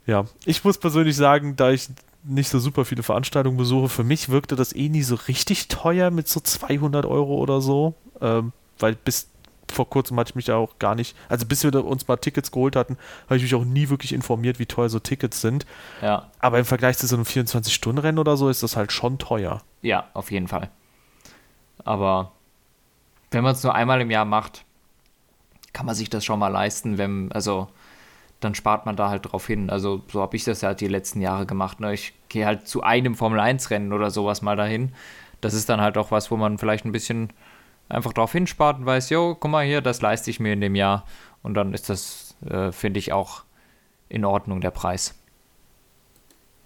Ja, ich muss persönlich sagen, da ich nicht so super viele Veranstaltungen besuche, für mich wirkte das eh nie so richtig teuer mit so 200 Euro oder so. Ähm, weil bis vor kurzem hatte ich mich ja auch gar nicht, also bis wir da uns mal Tickets geholt hatten, habe ich mich auch nie wirklich informiert, wie teuer so Tickets sind. ja, Aber im Vergleich zu so einem 24-Stunden-Rennen oder so ist das halt schon teuer. ja, auf jeden Fall. Aber wenn man es nur einmal im Jahr macht, kann man sich das schon mal leisten, wenn, also dann spart man da halt drauf hin. Also so habe ich das halt die letzten Jahre gemacht. Ne? Ich gehe halt zu einem Formel-1-Rennen oder sowas mal dahin. Das ist dann halt auch was, wo man vielleicht ein bisschen einfach drauf hinspart und weiß, jo, guck mal hier, das leiste ich mir in dem Jahr. Und dann ist das, äh, finde ich, auch in Ordnung, der Preis.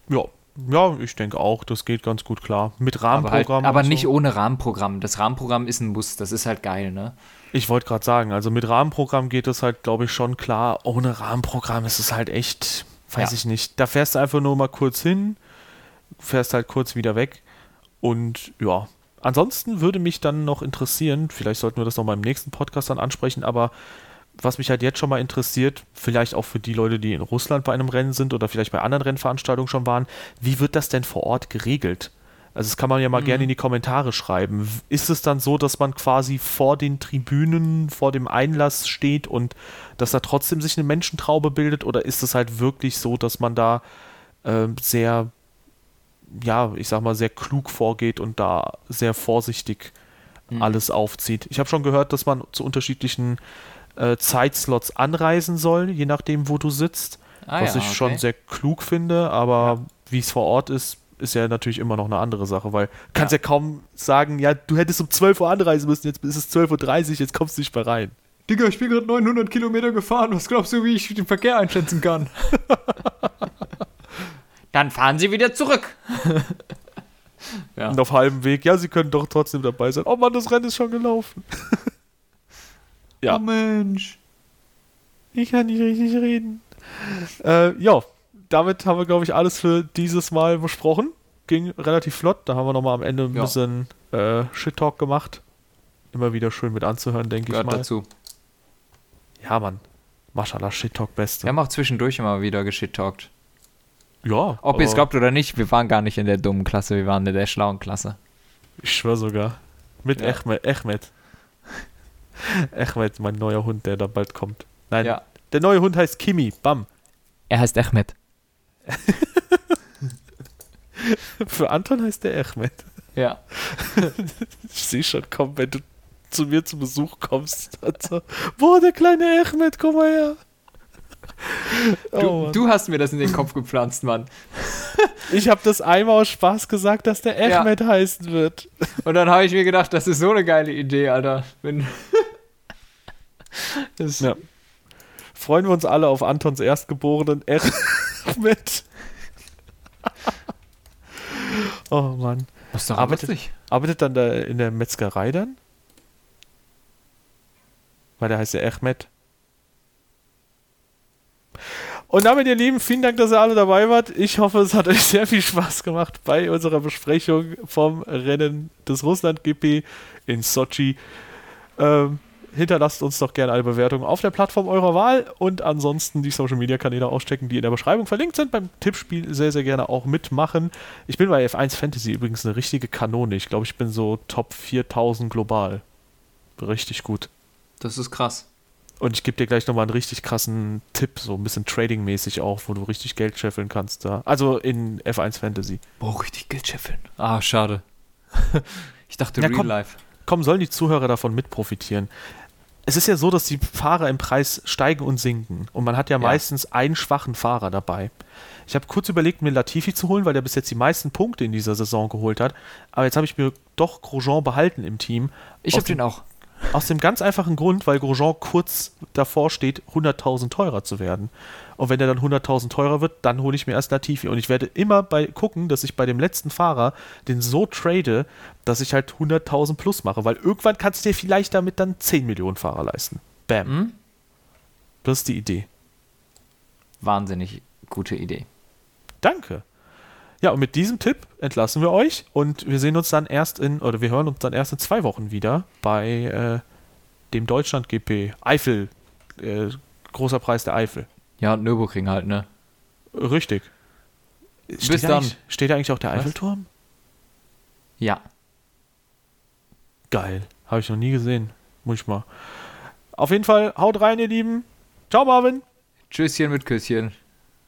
Ja, ja, ich denke auch, das geht ganz gut klar. Mit Aber, halt, Rahmenprogramm. aber und so. nicht ohne Rahmenprogramm. Das Rahmenprogramm ist ein Muss, das ist halt geil, ne? Ich wollte gerade sagen, also mit Rahmenprogramm geht es halt, glaube ich, schon klar. Ohne Rahmenprogramm ist es halt echt, weiß Ja. ich nicht. Da fährst du einfach nur mal kurz hin, fährst halt kurz wieder weg. Und ja, ansonsten würde mich dann noch interessieren, vielleicht sollten wir das noch mal im nächsten Podcast dann ansprechen, aber was mich halt jetzt schon mal interessiert, vielleicht auch für die Leute, die in Russland bei einem Rennen sind oder vielleicht bei anderen Rennveranstaltungen schon waren, wie wird das denn vor Ort geregelt? Also das kann man ja mal gerne in die Kommentare schreiben. Ist es dann so, dass man quasi vor den Tribünen, vor dem Einlass steht und dass da trotzdem sich eine Menschentraube bildet? Oder ist es halt wirklich so, dass man da ähm, sehr, ja, ich sag mal, sehr klug vorgeht und da sehr vorsichtig Mhm. alles aufzieht? Ich habe schon gehört, dass man zu unterschiedlichen äh, Zeitslots anreisen soll, je nachdem, wo du sitzt Ah, was ja, ich schon okay. sehr klug finde, aber wie es vor Ort ist, ist ja natürlich immer noch eine andere Sache, weil du kannst ja. kaum sagen, ja, du hättest um 12 Uhr anreisen müssen, jetzt ist es 12.30 Uhr, jetzt kommst du nicht mehr rein. Digga, ich bin gerade 900 Kilometer gefahren. Was glaubst du, wie ich den Verkehr einschätzen kann? <laughs> Dann fahren Sie wieder zurück. <laughs> ja. Und auf halbem Weg, ja, sie können doch trotzdem dabei sein. Oh Mann, das Rennen ist schon gelaufen. <laughs> Ja. Oh Mensch. Ich kann nicht richtig reden. Äh, ja, damit haben wir, glaube ich, alles für dieses Mal besprochen. Ging relativ flott. Da haben wir nochmal am Ende ein Ja. bisschen äh, Shit-Talk gemacht. Immer wieder schön mit anzuhören, denke ich Gehört mal. dazu. Ja, Mann. Maschallah, Shit-Talk Beste. Wir haben auch zwischendurch immer wieder geschittalkt. Ja. Ob ihr es glaubt oder nicht, wir waren gar nicht in der dummen Klasse, wir waren in der schlauen Klasse. Ich schwör sogar. Mit Ja. Ahmed. Ahmed. <laughs> Ahmed, mein neuer Hund, der da bald kommt. Nein, Ja. der neue Hund heißt Kimi. Bam. Er heißt Ahmed. <laughs> Für Anton heißt der Ahmed. Ja. <laughs> Ich sehe schon, komm, wenn du zu mir zu Besuch kommst. Dann so, Boah, der kleine Ahmed, komm mal her. Du, Oh, du hast mir das in den Kopf gepflanzt, Mann. Ich habe das einmal aus Spaß gesagt, dass der Ja. Ahmed heißen wird. Und dann habe ich mir gedacht, das ist so eine geile Idee, Alter. Wenn <laughs> Ja. Freuen wir uns alle auf Antons Erstgeborenen Ahmed. <laughs> <laughs> oh Mann. das ist Arbeitet- lustig. Arbeitet dann da in der Metzgerei dann? Weil der heißt ja Ahmed. Und damit, ihr Lieben, vielen Dank, dass ihr alle dabei wart. Ich hoffe, es hat euch sehr viel Spaß gemacht bei unserer Besprechung vom Rennen des Russland-GP in Sochi. Ähm, hinterlasst uns doch gerne eine Bewertung auf der Plattform eurer Wahl und ansonsten die Social-Media-Kanäle auschecken, die in der Beschreibung verlinkt sind. Beim Tippspiel sehr, sehr gerne auch mitmachen. Ich bin bei F1 Fantasy übrigens eine richtige Kanone. Ich glaube, ich bin so Top 4000 global. Richtig gut. Das ist krass. Und ich gebe dir gleich nochmal einen richtig krassen Tipp, so ein bisschen Trading-mäßig auch, wo du richtig Geld scheffeln kannst da. Also in F1 Fantasy. Boah, richtig Geld scheffeln. Ah, schade. <laughs> ich dachte Ja, Real komm. Life. Komm, sollen die Zuhörer davon mit profitieren? Es ist ja so, dass die Fahrer im Preis steigen und sinken. Und man hat ja, Ja. meistens einen schwachen Fahrer dabei. Ich habe kurz überlegt, mir Latifi zu holen, weil der bis jetzt die meisten Punkte in dieser Saison geholt hat. Aber jetzt habe ich mir doch Grosjean behalten im Team. Ich Aus hab den auch. Aus dem ganz einfachen Grund, weil Grosjean kurz davor steht, 100.000 teurer zu werden. Und wenn der dann 100.000 teurer wird, dann hole ich mir erst Latifi. Und ich werde immer bei gucken, dass ich bei dem letzten Fahrer den so trade, dass ich halt 100.000 plus mache. Weil irgendwann kannst du dir vielleicht damit dann 10 Millionen Fahrer leisten. Bam. Hm? Das ist die Idee. Wahnsinnig gute Idee. Danke. Ja, und mit diesem Tipp entlassen wir euch und wir sehen uns dann erst in, oder wir hören uns dann erst in zwei Wochen wieder bei äh, dem Deutschland GP Eifel, äh, großer Preis der Eifel. Ja, und Nürburgring halt, ne? Richtig. Bis Steht da dann. eigentlich- Steht da eigentlich auch der Was? Eiffelturm? Ja. Geil. Habe ich noch nie gesehen. Muss ich mal. Auf jeden Fall, haut rein, ihr Lieben. Ciao, Marvin. Tschüsschen mit Küsschen.